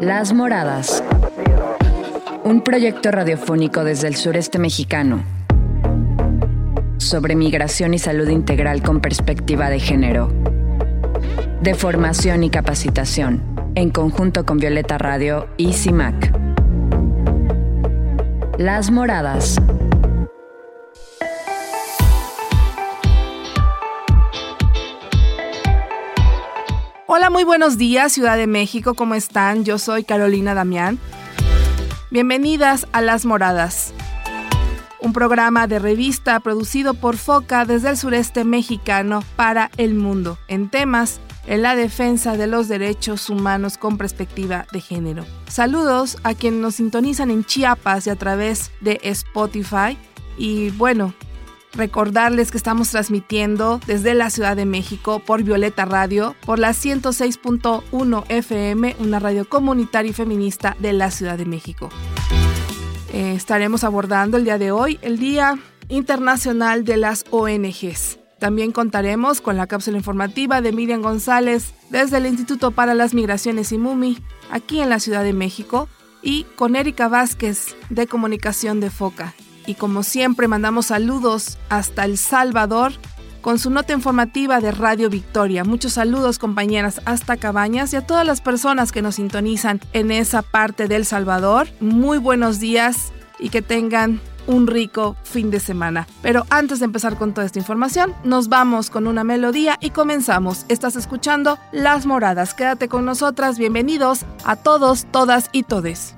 Las Moradas. Un proyecto radiofónico desde el sureste mexicano. Sobre migración y salud integral con perspectiva de género. De formación y capacitación. En conjunto con Violeta Radio y CIMAC. Las Moradas. Hola, muy buenos días, Ciudad de México, ¿cómo están? Yo soy Carolina Damián. Bienvenidas a Las Moradas, un programa de revista producido por FOCA desde el sureste mexicano para el mundo, en temas en la defensa de los derechos humanos con perspectiva de género. Saludos a quienes nos sintonizan en Chiapas y a través de Spotify. Y bueno, Recordarles que estamos transmitiendo desde la Ciudad de México por Violeta Radio, por la 106.1 FM, una radio comunitaria y feminista de la Ciudad de México. Eh, estaremos abordando el día de hoy el Día Internacional de las ONGs. También contaremos con la cápsula informativa de Miriam González desde el Instituto para las Migraciones y MUMI, aquí en la Ciudad de México, y con Erika Vázquez de Comunicación de Foca y como siempre mandamos saludos hasta El Salvador con su nota informativa de Radio Victoria. Muchos saludos compañeras hasta Cabañas y a todas las personas que nos sintonizan en esa parte del Salvador. Muy buenos días y que tengan un rico fin de semana. Pero antes de empezar con toda esta información, nos vamos con una melodía y comenzamos. Estás escuchando Las Moradas. Quédate con nosotras. Bienvenidos a todos, todas y todes.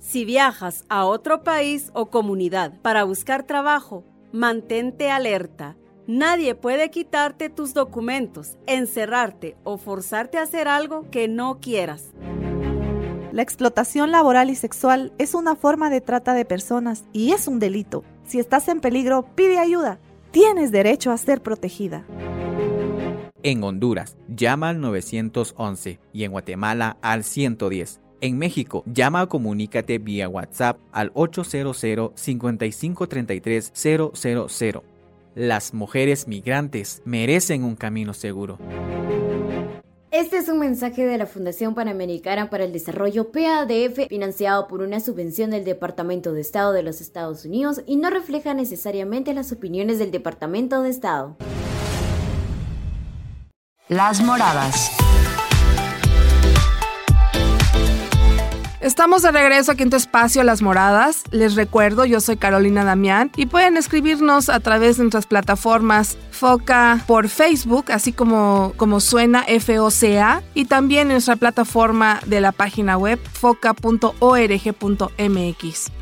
si viajas a otro país o comunidad para buscar trabajo, mantente alerta. Nadie puede quitarte tus documentos, encerrarte o forzarte a hacer algo que no quieras. La explotación laboral y sexual es una forma de trata de personas y es un delito. Si estás en peligro, pide ayuda. Tienes derecho a ser protegida. En Honduras, llama al 911 y en Guatemala al 110. En México, llama o comunícate vía WhatsApp al 800 5533 000. Las mujeres migrantes merecen un camino seguro. Este es un mensaje de la Fundación Panamericana para el Desarrollo PADF, financiado por una subvención del Departamento de Estado de los Estados Unidos y no refleja necesariamente las opiniones del Departamento de Estado. Las moradas. Estamos de regreso aquí en tu espacio Las Moradas. Les recuerdo, yo soy Carolina Damián y pueden escribirnos a través de nuestras plataformas Foca por Facebook, así como, como suena FOCA, y también en nuestra plataforma de la página web foca.org.mx.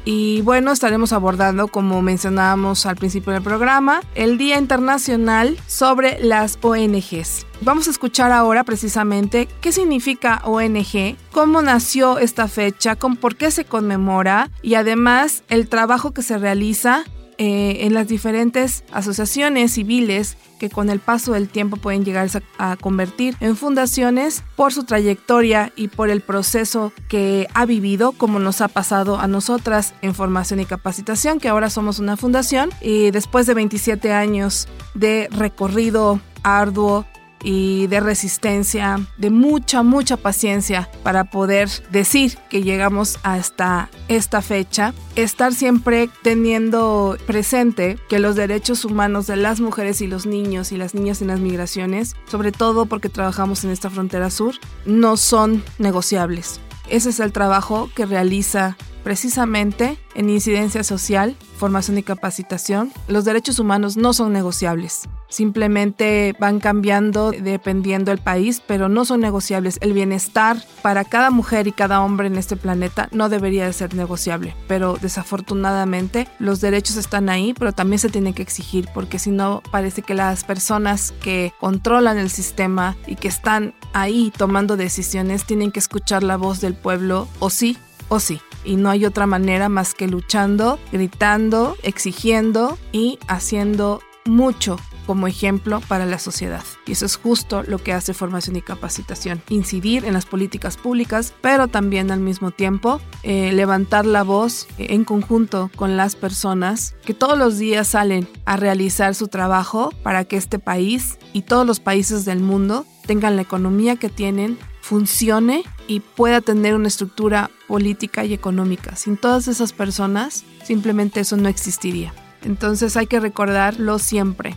Y bueno, estaremos abordando, como mencionábamos al principio del programa, el Día Internacional sobre las ONGs. Vamos a escuchar ahora precisamente qué significa ONG, cómo nació esta fecha, con por qué se conmemora y además el trabajo que se realiza eh, en las diferentes asociaciones civiles que con el paso del tiempo pueden llegar a, convertir en fundaciones por su trayectoria y por el proceso que ha vivido, como nos ha pasado a nosotras en formación y capacitación, que ahora somos una fundación y después de 27 años de recorrido arduo y de resistencia, de mucha, mucha paciencia para poder decir que llegamos hasta esta fecha. Estar siempre teniendo presente que los derechos humanos de las mujeres y los niños y las niñas en las migraciones, sobre todo porque trabajamos en esta frontera sur, no son negociables. Ese es el trabajo que realiza precisamente en incidencia social, formación y capacitación. Los derechos humanos no son negociables. Simplemente van cambiando dependiendo del país, pero no son negociables. El bienestar para cada mujer y cada hombre en este planeta no debería de ser negociable. Pero desafortunadamente los derechos están ahí, pero también se tienen que exigir porque si no parece que las personas que controlan el sistema y que están ahí tomando decisiones tienen que escuchar la voz del pueblo o sí o sí. Y no hay otra manera más que luchando, gritando, exigiendo y haciendo mucho como ejemplo para la sociedad. Y eso es justo lo que hace formación y capacitación. Incidir en las políticas públicas, pero también al mismo tiempo eh, levantar la voz en conjunto con las personas que todos los días salen a realizar su trabajo para que este país y todos los países del mundo tengan la economía que tienen, funcione y pueda tener una estructura política y económica. Sin todas esas personas, simplemente eso no existiría. Entonces hay que recordarlo siempre.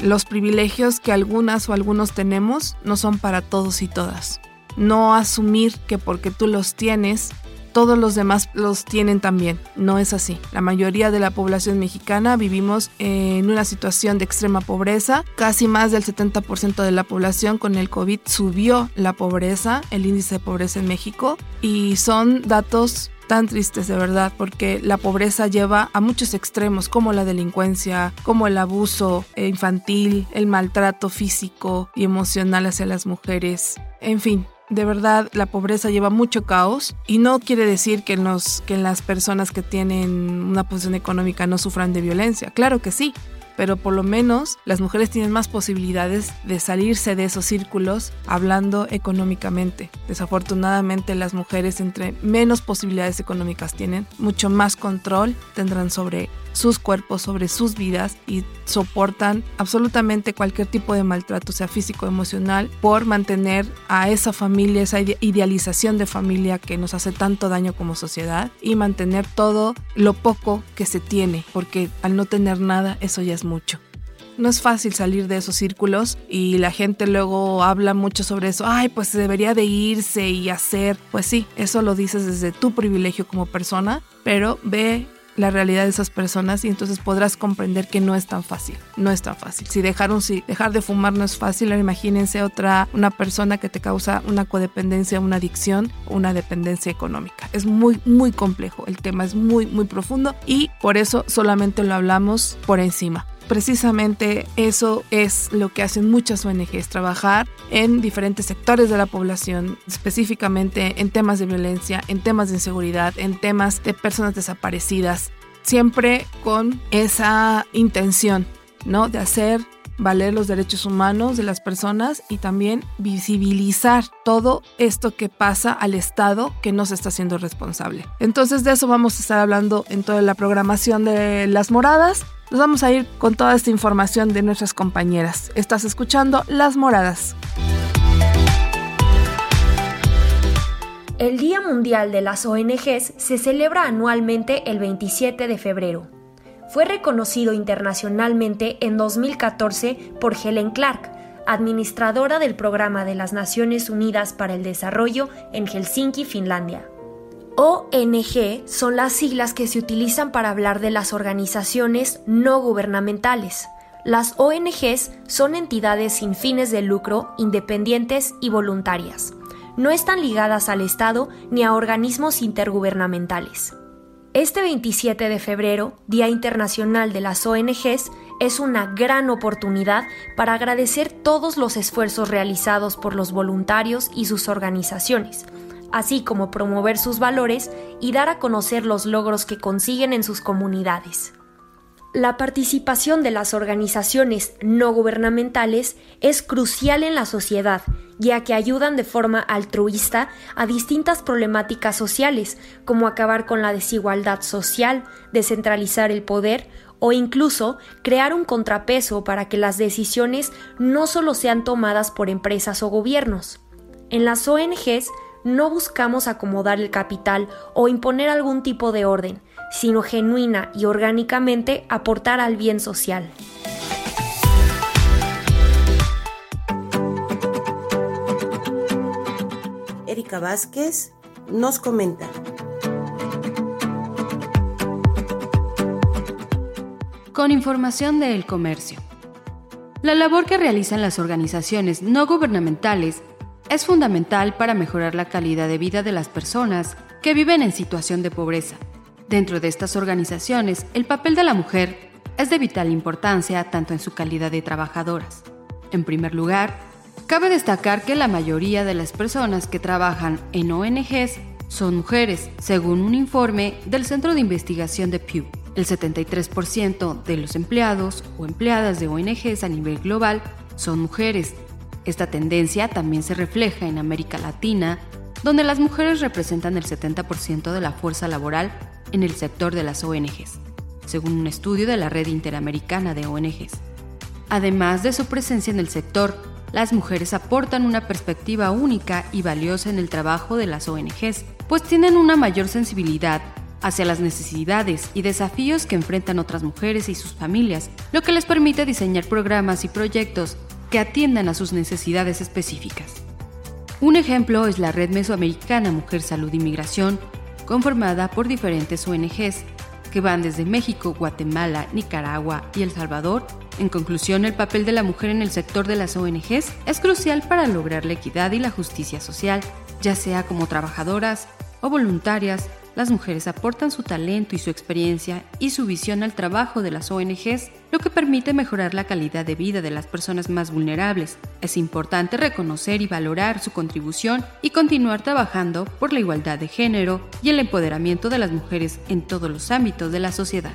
Los privilegios que algunas o algunos tenemos no son para todos y todas. No asumir que porque tú los tienes, todos los demás los tienen también. No es así. La mayoría de la población mexicana vivimos en una situación de extrema pobreza. Casi más del 70% de la población con el COVID subió la pobreza, el índice de pobreza en México. Y son datos tan tristes de verdad porque la pobreza lleva a muchos extremos como la delincuencia, como el abuso infantil, el maltrato físico y emocional hacia las mujeres. En fin, de verdad la pobreza lleva mucho caos y no quiere decir que, que las personas que tienen una posición económica no sufran de violencia. Claro que sí, pero por lo menos las mujeres tienen más posibilidades de salirse de esos círculos hablando económicamente. Desafortunadamente las mujeres entre menos posibilidades económicas tienen, mucho más control tendrán sobre sus cuerpos, sobre sus vidas y soportan absolutamente cualquier tipo de maltrato, sea físico o emocional, por mantener a esa familia, esa idealización de familia que nos hace tanto daño como sociedad y mantener todo lo poco que se tiene, porque al no tener nada, eso ya es mucho. No es fácil salir de esos círculos y la gente luego habla mucho sobre eso. Ay, pues debería de irse y hacer. Pues sí, eso lo dices desde tu privilegio como persona, pero ve la realidad de esas personas y entonces podrás comprender que no es tan fácil, no es tan fácil. Si dejaron, si dejar de fumar no es fácil, imagínense otra, una persona que te causa una codependencia, una adicción, una dependencia económica. Es muy, muy complejo, el tema es muy, muy profundo y por eso solamente lo hablamos por encima. Precisamente eso es lo que hacen muchas ONGs, trabajar en diferentes sectores de la población, específicamente en temas de violencia, en temas de inseguridad, en temas de personas desaparecidas, siempre con esa intención, ¿no? De hacer valer los derechos humanos de las personas y también visibilizar todo esto que pasa al Estado que no se está haciendo responsable. Entonces de eso vamos a estar hablando en toda la programación de Las Moradas. Nos vamos a ir con toda esta información de nuestras compañeras. Estás escuchando Las Moradas. El Día Mundial de las ONGs se celebra anualmente el 27 de febrero fue reconocido internacionalmente en 2014 por Helen Clark, administradora del Programa de las Naciones Unidas para el Desarrollo en Helsinki, Finlandia. ONG son las siglas que se utilizan para hablar de las organizaciones no gubernamentales. Las ONGs son entidades sin fines de lucro, independientes y voluntarias. No están ligadas al Estado ni a organismos intergubernamentales. Este 27 de febrero, Día Internacional de las ONGs, es una gran oportunidad para agradecer todos los esfuerzos realizados por los voluntarios y sus organizaciones, así como promover sus valores y dar a conocer los logros que consiguen en sus comunidades. La participación de las organizaciones no gubernamentales es crucial en la sociedad ya que ayudan de forma altruista a distintas problemáticas sociales, como acabar con la desigualdad social, descentralizar el poder o incluso crear un contrapeso para que las decisiones no solo sean tomadas por empresas o gobiernos. En las ONGs no buscamos acomodar el capital o imponer algún tipo de orden, sino genuina y orgánicamente aportar al bien social. Erika Vázquez nos comenta. Con información de El Comercio. La labor que realizan las organizaciones no gubernamentales es fundamental para mejorar la calidad de vida de las personas que viven en situación de pobreza. Dentro de estas organizaciones, el papel de la mujer es de vital importancia tanto en su calidad de trabajadoras. En primer lugar, Cabe destacar que la mayoría de las personas que trabajan en ONGs son mujeres, según un informe del Centro de Investigación de Pew. El 73% de los empleados o empleadas de ONGs a nivel global son mujeres. Esta tendencia también se refleja en América Latina, donde las mujeres representan el 70% de la fuerza laboral en el sector de las ONGs, según un estudio de la Red Interamericana de ONGs. Además de su presencia en el sector, las mujeres aportan una perspectiva única y valiosa en el trabajo de las ONGs, pues tienen una mayor sensibilidad hacia las necesidades y desafíos que enfrentan otras mujeres y sus familias, lo que les permite diseñar programas y proyectos que atiendan a sus necesidades específicas. Un ejemplo es la Red Mesoamericana Mujer Salud y Migración, conformada por diferentes ONGs que van desde México, Guatemala, Nicaragua y El Salvador en conclusión, el papel de la mujer en el sector de las ONGs es crucial para lograr la equidad y la justicia social, ya sea como trabajadoras o voluntarias. Las mujeres aportan su talento y su experiencia y su visión al trabajo de las ONGs, lo que permite mejorar la calidad de vida de las personas más vulnerables. Es importante reconocer y valorar su contribución y continuar trabajando por la igualdad de género y el empoderamiento de las mujeres en todos los ámbitos de la sociedad.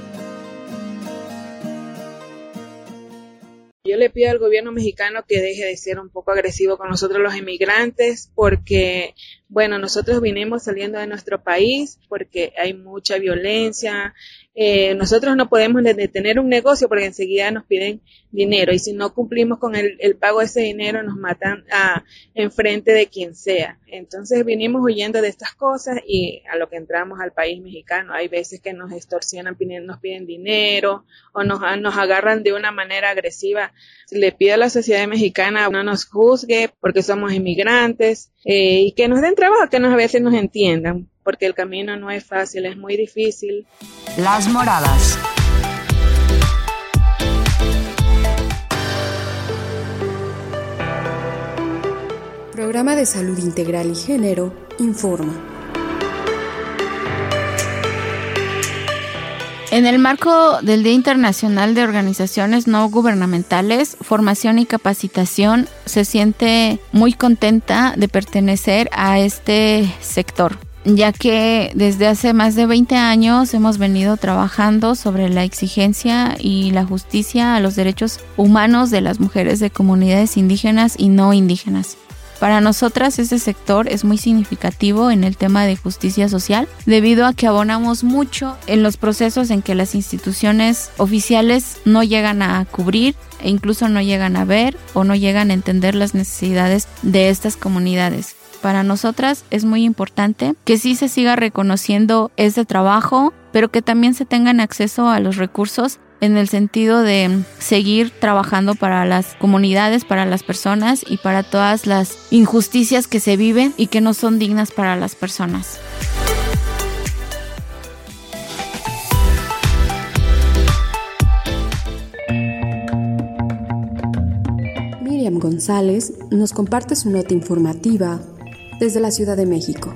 Yo le pido al gobierno mexicano que deje de ser un poco agresivo con nosotros los inmigrantes porque, bueno, nosotros vinimos saliendo de nuestro país porque hay mucha violencia. Eh, nosotros no podemos de- detener un negocio porque enseguida nos piden dinero y si no cumplimos con el, pago de ese dinero nos matan a, enfrente de quien sea. Entonces vinimos huyendo de estas cosas y a lo que entramos al país mexicano. Hay veces que nos extorsionan, nos piden dinero o nos, nos agarran de una manera agresiva. Le pido a la sociedad mexicana no nos juzgue porque somos inmigrantes eh, y que nos den trabajo, que nos, a veces nos entiendan, porque el camino no es fácil, es muy difícil. Las moradas. Programa de Salud Integral y Género informa. En el marco del Día Internacional de Organizaciones No Gubernamentales, Formación y Capacitación, se siente muy contenta de pertenecer a este sector, ya que desde hace más de 20 años hemos venido trabajando sobre la exigencia y la justicia a los derechos humanos de las mujeres de comunidades indígenas y no indígenas. Para nosotras este sector es muy significativo en el tema de justicia social debido a que abonamos mucho en los procesos en que las instituciones oficiales no llegan a cubrir e incluso no llegan a ver o no llegan a entender las necesidades de estas comunidades. Para nosotras es muy importante que sí se siga reconociendo este trabajo, pero que también se tengan acceso a los recursos en el sentido de seguir trabajando para las comunidades, para las personas y para todas las injusticias que se viven y que no son dignas para las personas. Miriam González nos comparte su nota informativa desde la Ciudad de México.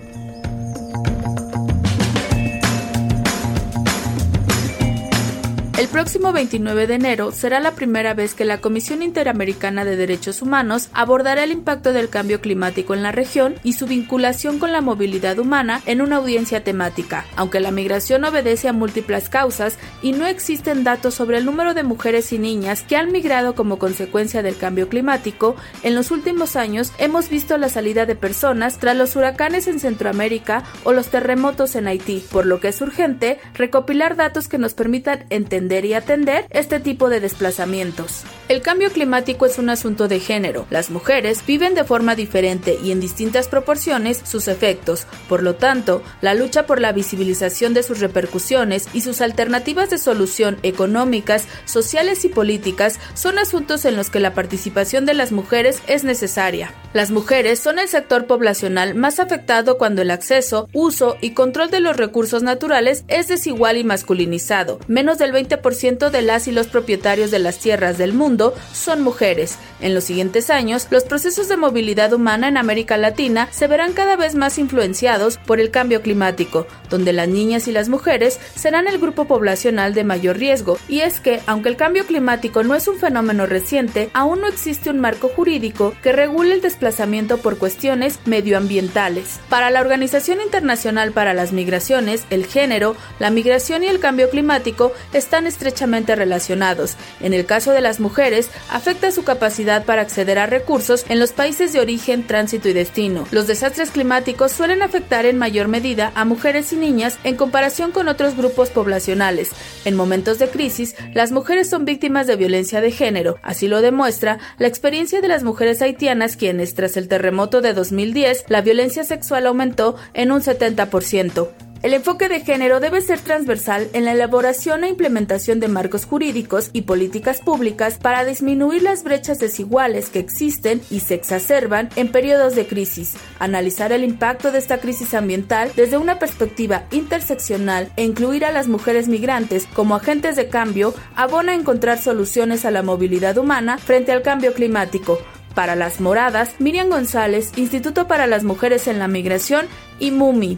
El próximo 29 de enero será la primera vez que la Comisión Interamericana de Derechos Humanos abordará el impacto del cambio climático en la región y su vinculación con la movilidad humana en una audiencia temática. Aunque la migración obedece a múltiples causas y no existen datos sobre el número de mujeres y niñas que han migrado como consecuencia del cambio climático, en los últimos años hemos visto la salida de personas tras los huracanes en Centroamérica o los terremotos en Haití, por lo que es urgente recopilar datos que nos permitan entender y atender este tipo de desplazamientos. El cambio climático es un asunto de género. Las mujeres viven de forma diferente y en distintas proporciones sus efectos. Por lo tanto, la lucha por la visibilización de sus repercusiones y sus alternativas de solución económicas, sociales y políticas son asuntos en los que la participación de las mujeres es necesaria. Las mujeres son el sector poblacional más afectado cuando el acceso, uso y control de los recursos naturales es desigual y masculinizado. Menos del 20 20% de las y los propietarios de las tierras del mundo son mujeres. En los siguientes años, los procesos de movilidad humana en América Latina se verán cada vez más influenciados por el cambio climático, donde las niñas y las mujeres serán el grupo poblacional de mayor riesgo. Y es que, aunque el cambio climático no es un fenómeno reciente, aún no existe un marco jurídico que regule el desplazamiento por cuestiones medioambientales. Para la Organización Internacional para las Migraciones, el género, la migración y el cambio climático están estrechamente relacionados. En el caso de las mujeres, afecta su capacidad para acceder a recursos en los países de origen, tránsito y destino. Los desastres climáticos suelen afectar en mayor medida a mujeres y niñas en comparación con otros grupos poblacionales. En momentos de crisis, las mujeres son víctimas de violencia de género. Así lo demuestra la experiencia de las mujeres haitianas quienes, tras el terremoto de 2010, la violencia sexual aumentó en un 70%. El enfoque de género debe ser transversal en la elaboración e implementación de marcos jurídicos y políticas públicas para disminuir las brechas desiguales que existen y se exacerban en periodos de crisis, analizar el impacto de esta crisis ambiental desde una perspectiva interseccional e incluir a las mujeres migrantes como agentes de cambio abona a encontrar soluciones a la movilidad humana frente al cambio climático, para las moradas, Miriam González, Instituto para las Mujeres en la Migración y MUMI.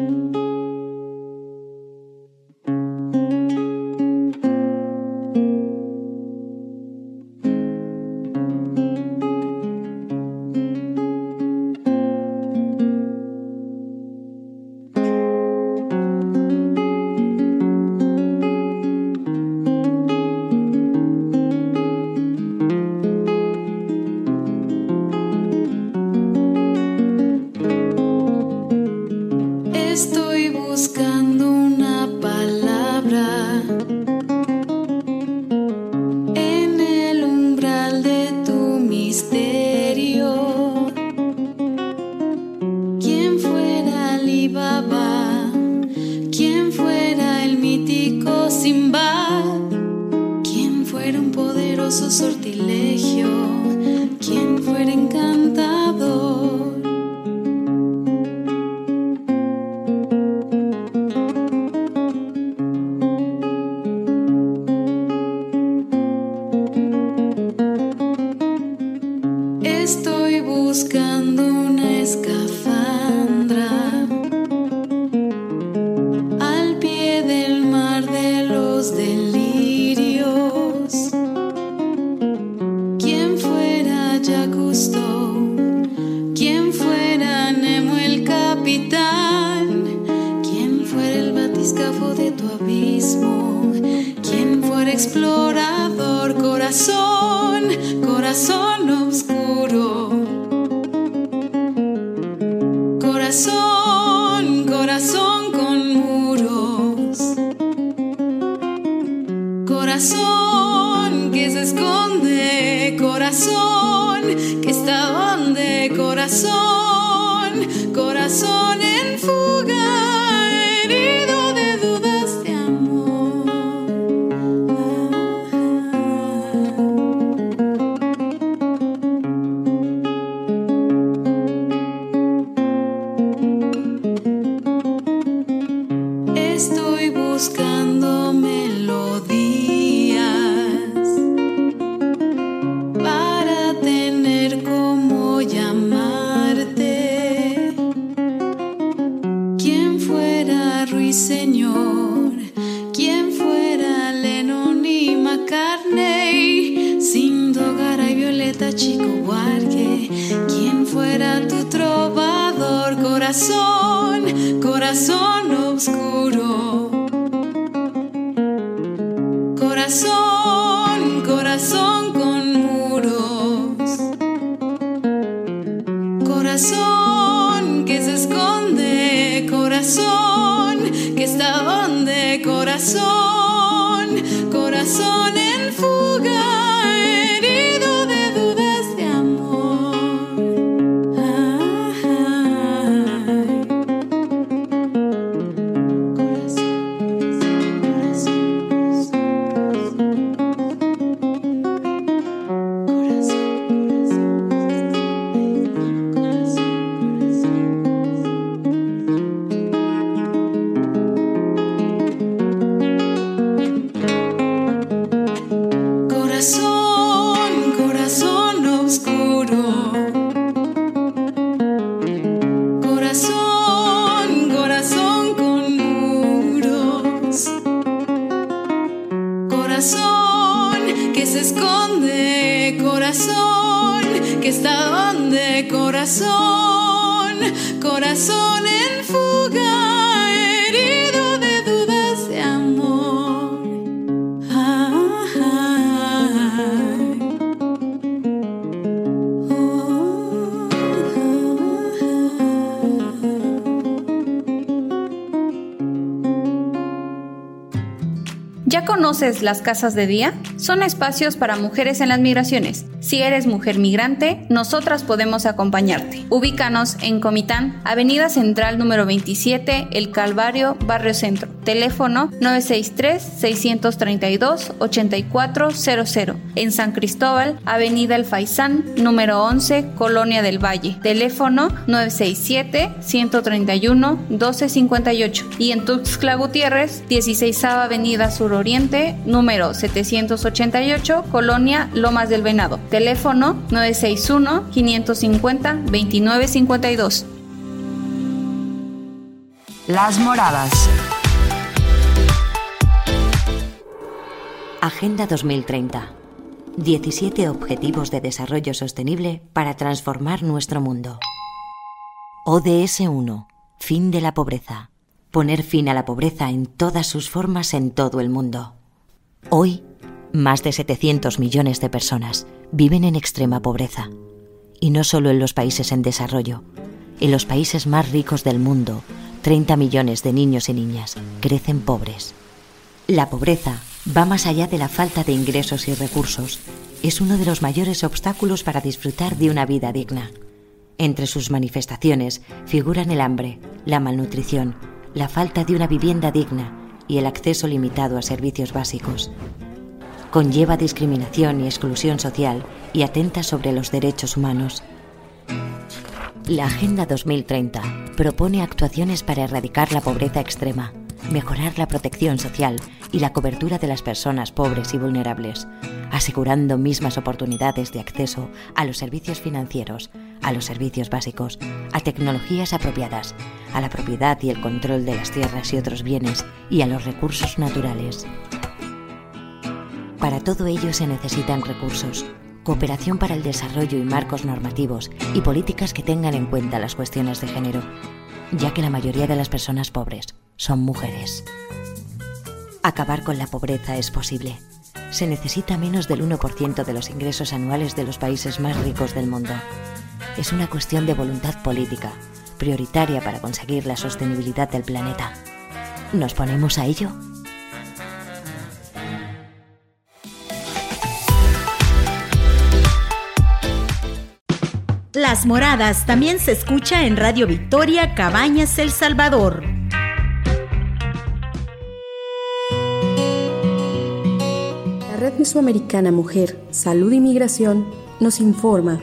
corazón. Las casas de día? Son espacios para mujeres en las migraciones. Si eres mujer migrante, nosotras podemos acompañarte. Ubícanos en Comitán, Avenida Central número 27, El Calvario, Barrio Centro. Teléfono 963-632-8400. En San Cristóbal, Avenida El Faisán, número 11, Colonia del Valle. Teléfono 967-131-1258. Y en Tuxtla Gutiérrez, 16 Avenida Sur Oriente, número 788, Colonia Lomas del Venado. Teléfono 961-550-2952. Las moradas. Agenda 2030. 17 Objetivos de Desarrollo Sostenible para transformar nuestro mundo. ODS 1. Fin de la pobreza. Poner fin a la pobreza en todas sus formas en todo el mundo. Hoy, más de 700 millones de personas viven en extrema pobreza. Y no solo en los países en desarrollo. En los países más ricos del mundo, 30 millones de niños y niñas crecen pobres. La pobreza va más allá de la falta de ingresos y recursos. Es uno de los mayores obstáculos para disfrutar de una vida digna. Entre sus manifestaciones figuran el hambre, la malnutrición, la falta de una vivienda digna y el acceso limitado a servicios básicos. Conlleva discriminación y exclusión social y atenta sobre los derechos humanos. La Agenda 2030 propone actuaciones para erradicar la pobreza extrema, mejorar la protección social y la cobertura de las personas pobres y vulnerables, asegurando mismas oportunidades de acceso a los servicios financieros, a los servicios básicos, a tecnologías apropiadas, a la propiedad y el control de las tierras y otros bienes y a los recursos naturales. Para todo ello se necesitan recursos, cooperación para el desarrollo y marcos normativos y políticas que tengan en cuenta las cuestiones de género, ya que la mayoría de las personas pobres son mujeres. Acabar con la pobreza es posible. Se necesita menos del 1% de los ingresos anuales de los países más ricos del mundo. Es una cuestión de voluntad política, prioritaria para conseguir la sostenibilidad del planeta. ¿Nos ponemos a ello? Las Moradas también se escucha en Radio Victoria Cabañas El Salvador. Red Mesoamericana Mujer, Salud y Migración nos informa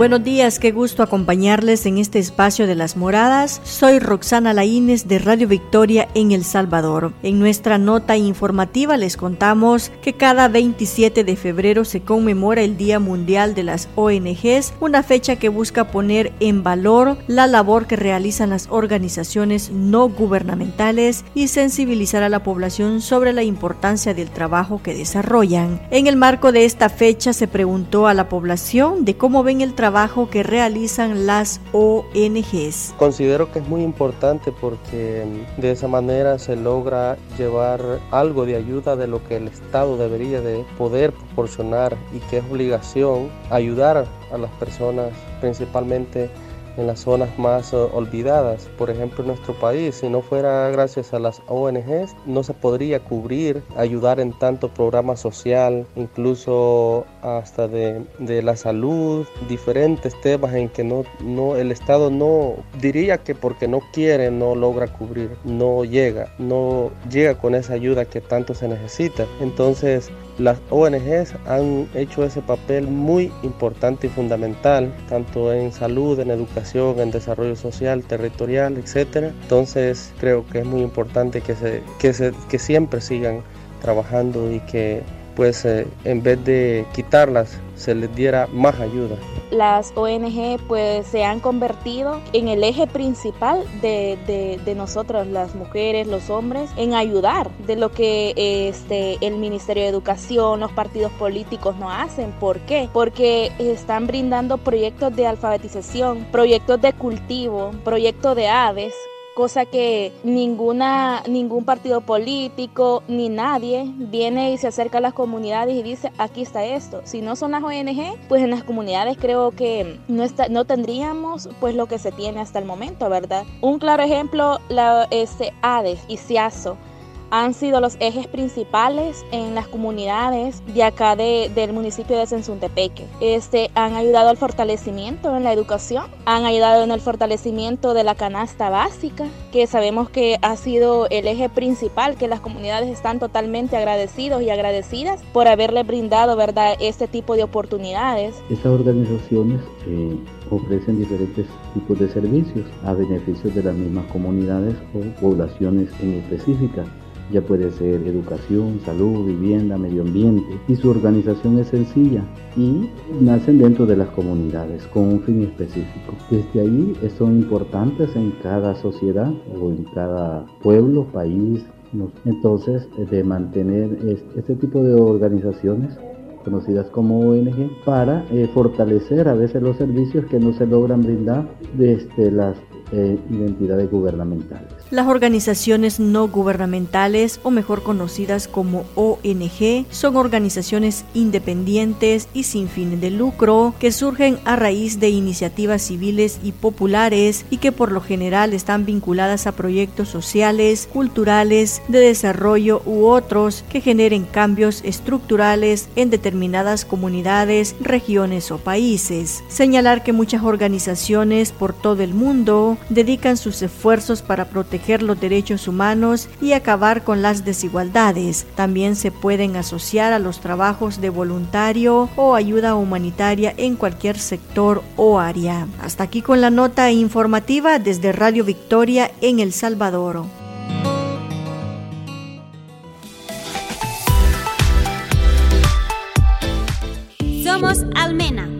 Buenos días, qué gusto acompañarles en este espacio de las moradas. Soy Roxana Laínez de Radio Victoria en El Salvador. En nuestra nota informativa les contamos que cada 27 de febrero se conmemora el Día Mundial de las ONGs, una fecha que busca poner en valor la labor que realizan las organizaciones no gubernamentales y sensibilizar a la población sobre la importancia del trabajo que desarrollan. En el marco de esta fecha se preguntó a la población de cómo ven el trabajo que realizan las ONGs. Considero que es muy importante porque de esa manera se logra llevar algo de ayuda de lo que el Estado debería de poder proporcionar y que es obligación ayudar a las personas principalmente en las zonas más uh, olvidadas. Por ejemplo, en nuestro país, si no fuera gracias a las ONGs, no se podría cubrir, ayudar en tanto programa social, incluso hasta de, de la salud, diferentes temas en que no, no, el Estado no diría que porque no quiere no logra cubrir, no llega, no llega con esa ayuda que tanto se necesita. Entonces, las ONGs han hecho ese papel muy importante y fundamental, tanto en salud, en educación, en desarrollo social, territorial, etc. Entonces creo que es muy importante que, se, que, se, que siempre sigan trabajando y que pues eh, en vez de quitarlas, se les diera más ayuda. Las ONG pues se han convertido en el eje principal de, de, de nosotros, las mujeres, los hombres, en ayudar de lo que este, el Ministerio de Educación, los partidos políticos no hacen. ¿Por qué? Porque están brindando proyectos de alfabetización, proyectos de cultivo, proyectos de aves, cosa que ninguna, ningún partido político ni nadie viene y se acerca a las comunidades y dice aquí está esto. Si no son las ONG, pues en las comunidades creo que no, está, no tendríamos pues lo que se tiene hasta el momento, ¿verdad? Un claro ejemplo, la este, ADES y CIASO han sido los ejes principales en las comunidades de acá de, del municipio de Sensuntepeque. Este, han ayudado al fortalecimiento en la educación, han ayudado en el fortalecimiento de la canasta básica, que sabemos que ha sido el eje principal, que las comunidades están totalmente agradecidos y agradecidas por haberle brindado ¿verdad? este tipo de oportunidades. Estas organizaciones eh, ofrecen diferentes tipos de servicios a beneficio de las mismas comunidades o poblaciones en específica ya puede ser educación, salud, vivienda, medio ambiente y su organización es sencilla y nacen dentro de las comunidades con un fin específico. Desde ahí son importantes en cada sociedad o en cada pueblo, país. Entonces, de mantener este tipo de organizaciones conocidas como ONG, para eh, fortalecer a veces los servicios que no se logran brindar desde las eh, identidades gubernamentales. Las organizaciones no gubernamentales, o mejor conocidas como ONG, son organizaciones independientes y sin fines de lucro que surgen a raíz de iniciativas civiles y populares y que por lo general están vinculadas a proyectos sociales, culturales, de desarrollo u otros que generen cambios estructurales en determinadas comunidades, regiones o países. Señalar que muchas organizaciones por todo el mundo dedican sus esfuerzos para proteger los derechos humanos y acabar con las desigualdades. También se pueden asociar a los trabajos de voluntario o ayuda humanitaria en cualquier sector o área. Hasta aquí con la nota informativa desde Radio Victoria en El Salvador. Somos Almena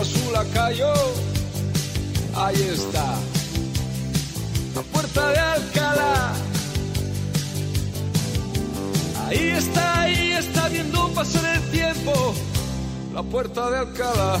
a su lacayo ahí está. La puerta de Alcalá. Ahí está ahí está viendo pasar el tiempo. La puerta de Alcalá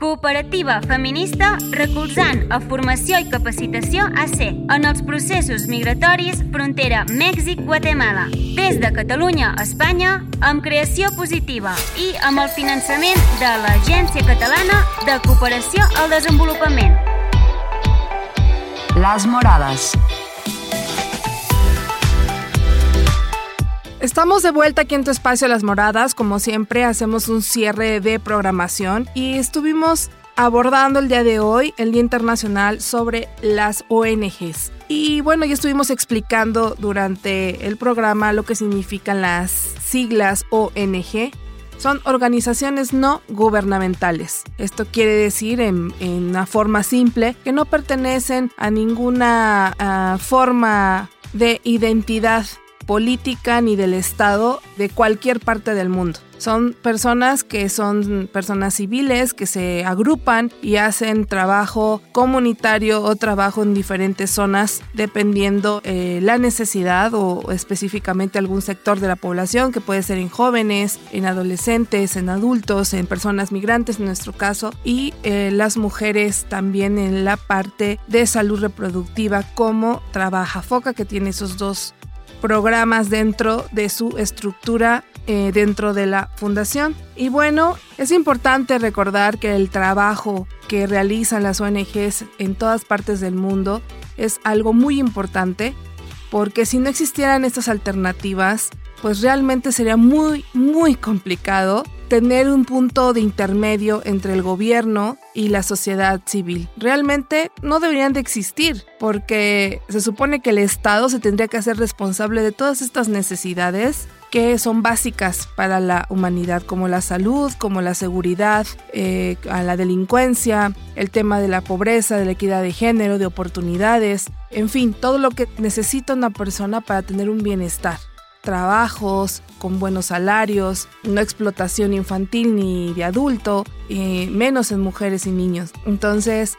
cooperativa feminista recolzant a formació i capacitació AC en els processos migratoris frontera Mèxic-Guatemala. Des de Catalunya a Espanya, amb creació positiva i amb el finançament de l'Agència Catalana de Cooperació al Desenvolupament. Las Moradas. Estamos de vuelta aquí en tu espacio Las Moradas. Como siempre, hacemos un cierre de programación y estuvimos abordando el día de hoy, el Día Internacional sobre las ONGs. Y bueno, ya estuvimos explicando durante el programa lo que significan las siglas ONG. Son organizaciones no gubernamentales. Esto quiere decir, en, una forma simple, que no pertenecen a ninguna ah, forma de identidad política ni del Estado de cualquier parte del mundo. Son personas que son personas civiles que se agrupan y hacen trabajo comunitario o trabajo en diferentes zonas dependiendo eh, la necesidad o específicamente algún sector de la población que puede ser en jóvenes, en adolescentes, en adultos, en personas migrantes en nuestro caso y eh, las mujeres también en la parte de salud reproductiva como trabaja Foca que tiene esos dos programas dentro de su estructura eh, dentro de la fundación. Y bueno, es importante recordar que el trabajo que realizan las ONGs en todas partes del mundo es algo muy importante porque si no existieran estas alternativas, pues realmente sería muy, muy complicado tener un punto de intermedio entre el gobierno y la sociedad civil. Realmente no deberían de existir porque se supone que el Estado se tendría que hacer responsable de todas estas necesidades que son básicas para la humanidad, como la salud, como la seguridad, eh, a la delincuencia, el tema de la pobreza, de la equidad de género, de oportunidades, en fin, todo lo que necesita una persona para tener un bienestar trabajos con buenos salarios, no explotación infantil ni de adulto, menos en mujeres y niños. Entonces,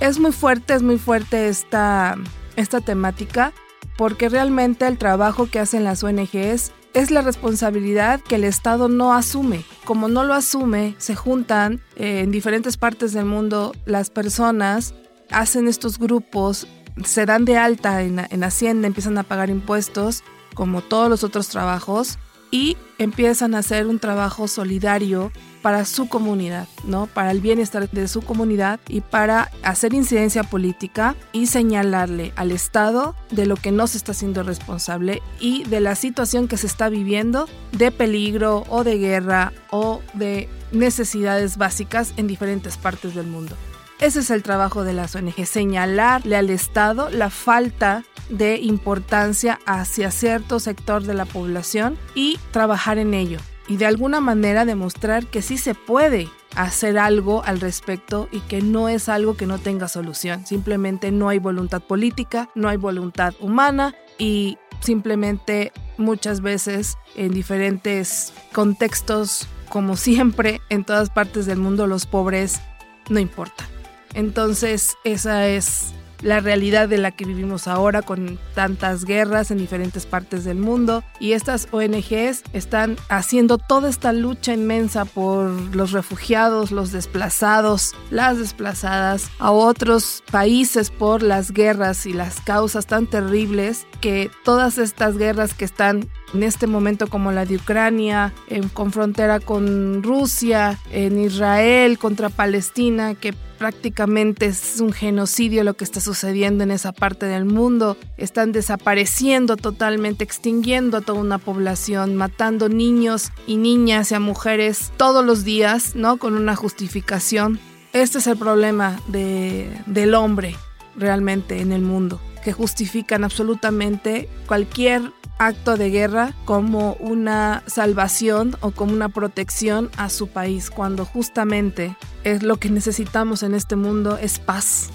es muy fuerte, es muy fuerte esta, esta temática porque realmente el trabajo que hacen las ONGs es la responsabilidad que el Estado no asume. Como no lo asume, se juntan eh, en diferentes partes del mundo las personas, hacen estos grupos, se dan de alta en, en Hacienda, empiezan a pagar impuestos, como todos los otros trabajos, y empiezan a hacer un trabajo solidario para su comunidad, ¿no? Para el bienestar de su comunidad y para hacer incidencia política y señalarle al Estado de lo que no se está haciendo responsable y de la situación que se está viviendo de peligro o de guerra o de necesidades básicas en diferentes partes del mundo. Ese es el trabajo de las ONG, señalarle al Estado la falta de importancia hacia cierto sector de la población y trabajar en ello. Y de alguna manera demostrar que sí se puede hacer algo al respecto y que no es algo que no tenga solución. Simplemente no hay voluntad política, no hay voluntad humana y simplemente muchas veces en diferentes contextos, como siempre en todas partes del mundo, los pobres no importan. Entonces esa es la realidad de la que vivimos ahora con tantas guerras en diferentes partes del mundo. Y estas ONGs están haciendo toda esta lucha inmensa por los refugiados, los desplazados, las desplazadas a otros países por las guerras y las causas tan terribles que todas estas guerras que están en este momento como la de Ucrania, en, con frontera con Rusia, en Israel, contra Palestina, que prácticamente es un genocidio lo que está sucediendo en esa parte del mundo. Están desapareciendo totalmente, extinguiendo a toda una población, matando niños y niñas y a mujeres todos los días, ¿no? Con una justificación. Este es el problema de, del hombre realmente en el mundo, que justifican absolutamente cualquier acto de guerra como una salvación o como una protección a su país, cuando justamente es lo que necesitamos en este mundo es paz.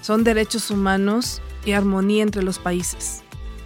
Son derechos humanos y armonía entre los países.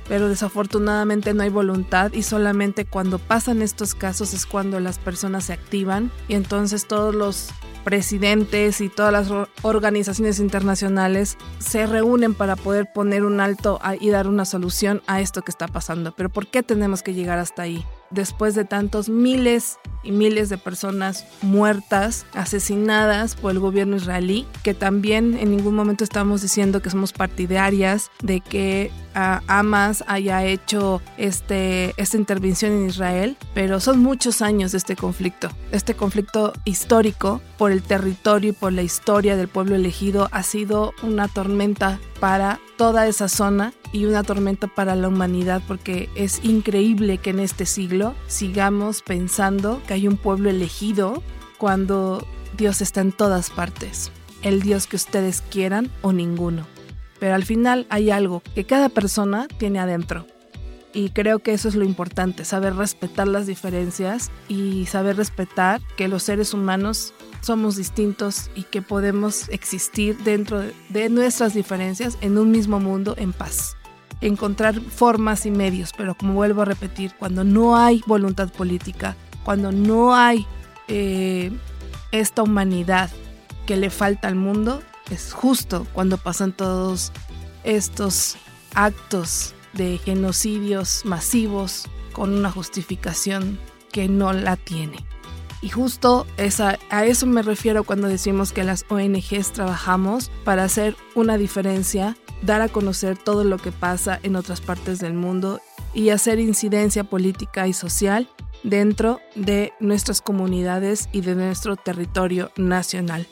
Pero desafortunadamente no hay voluntad y solamente cuando pasan estos casos es cuando las personas se activan y entonces todos los presidentes y todas las organizaciones internacionales se reúnen para poder poner un alto y dar una solución a esto que está pasando. Pero ¿por qué tenemos que llegar hasta ahí? Después de tantos miles y miles de personas muertas, asesinadas por el gobierno israelí, que también en ningún momento estamos diciendo que somos partidarias de que uh, Hamas haya hecho este, esta intervención en Israel, pero son muchos años de este conflicto, este conflicto histórico por el territorio y por la historia del pueblo elegido ha sido una tormenta para toda esa zona y una tormenta para la humanidad porque es increíble que en este siglo sigamos pensando que hay un pueblo elegido cuando Dios está en todas partes, el Dios que ustedes quieran o ninguno. Pero al final hay algo que cada persona tiene adentro. Y creo que eso es lo importante, saber respetar las diferencias y saber respetar que los seres humanos somos distintos y que podemos existir dentro de nuestras diferencias en un mismo mundo en paz. Encontrar formas y medios, pero como vuelvo a repetir, cuando no hay voluntad política, cuando no hay eh, esta humanidad que le falta al mundo, es justo cuando pasan todos estos actos de genocidios masivos con una justificación que no la tiene. Y justo esa, a eso me refiero cuando decimos que las ONGs trabajamos para hacer una diferencia, dar a conocer todo lo que pasa en otras partes del mundo y hacer incidencia política y social dentro de nuestras comunidades y de nuestro territorio nacional.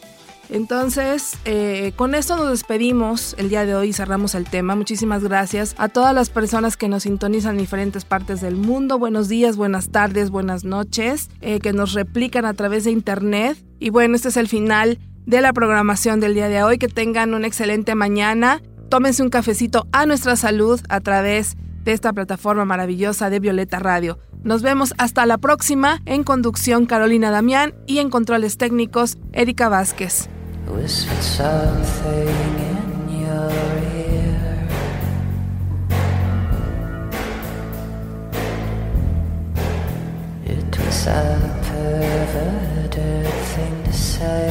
Entonces, eh, con esto nos despedimos el día de hoy y cerramos el tema. Muchísimas gracias a todas las personas que nos sintonizan en diferentes partes del mundo. Buenos días, buenas tardes, buenas noches, eh, que nos replican a través de internet. Y bueno, este es el final de la programación del día de hoy. Que tengan una excelente mañana. Tómense un cafecito a nuestra salud a través de esta plataforma maravillosa de Violeta Radio. Nos vemos hasta la próxima. En conducción Carolina Damián y en controles técnicos Erika Vázquez. whispered something in your ear. It was a perverted thing to say.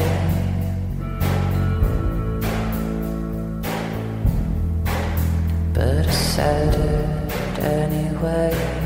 But I said it anyway.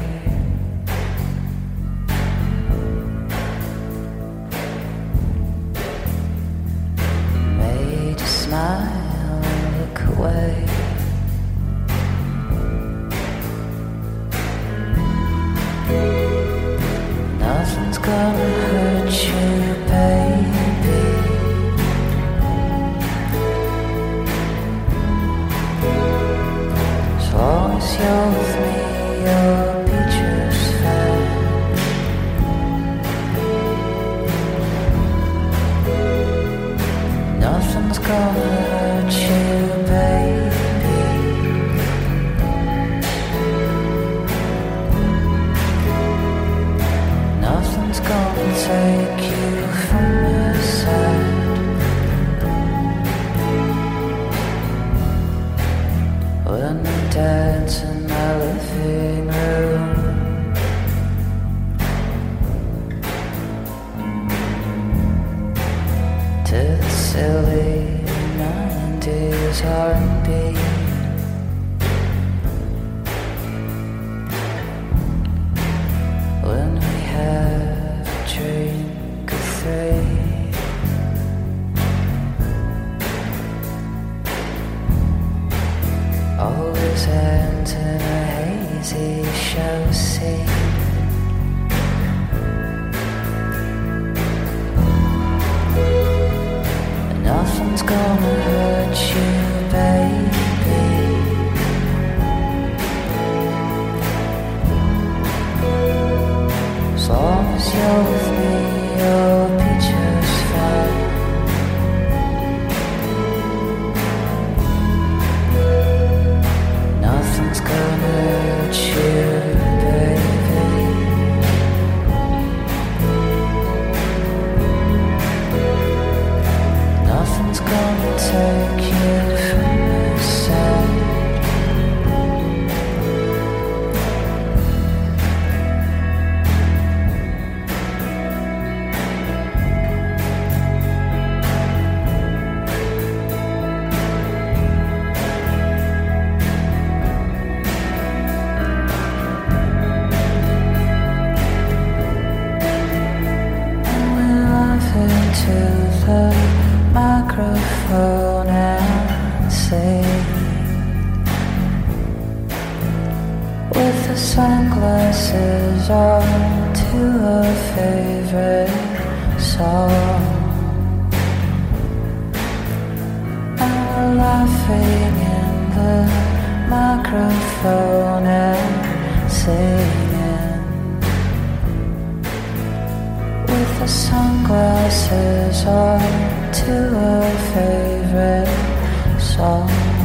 Turn to the hazy chaussee. Nothing's gonna hurt you. Microphone and singing with the sunglasses on to a favorite song.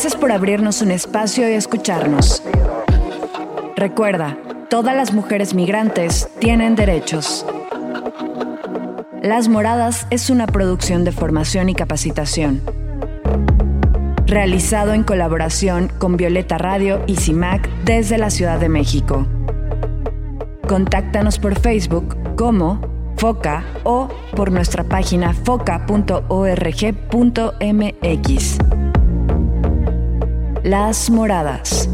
Gracias por abrirnos un espacio y escucharnos. Recuerda, todas las mujeres migrantes tienen derechos. Las Moradas es una producción de formación y capacitación. Realizado en colaboración con Violeta Radio y CIMAC desde la Ciudad de México. Contáctanos por Facebook como FOCA o por nuestra página foca.org.mx. Las Moradas.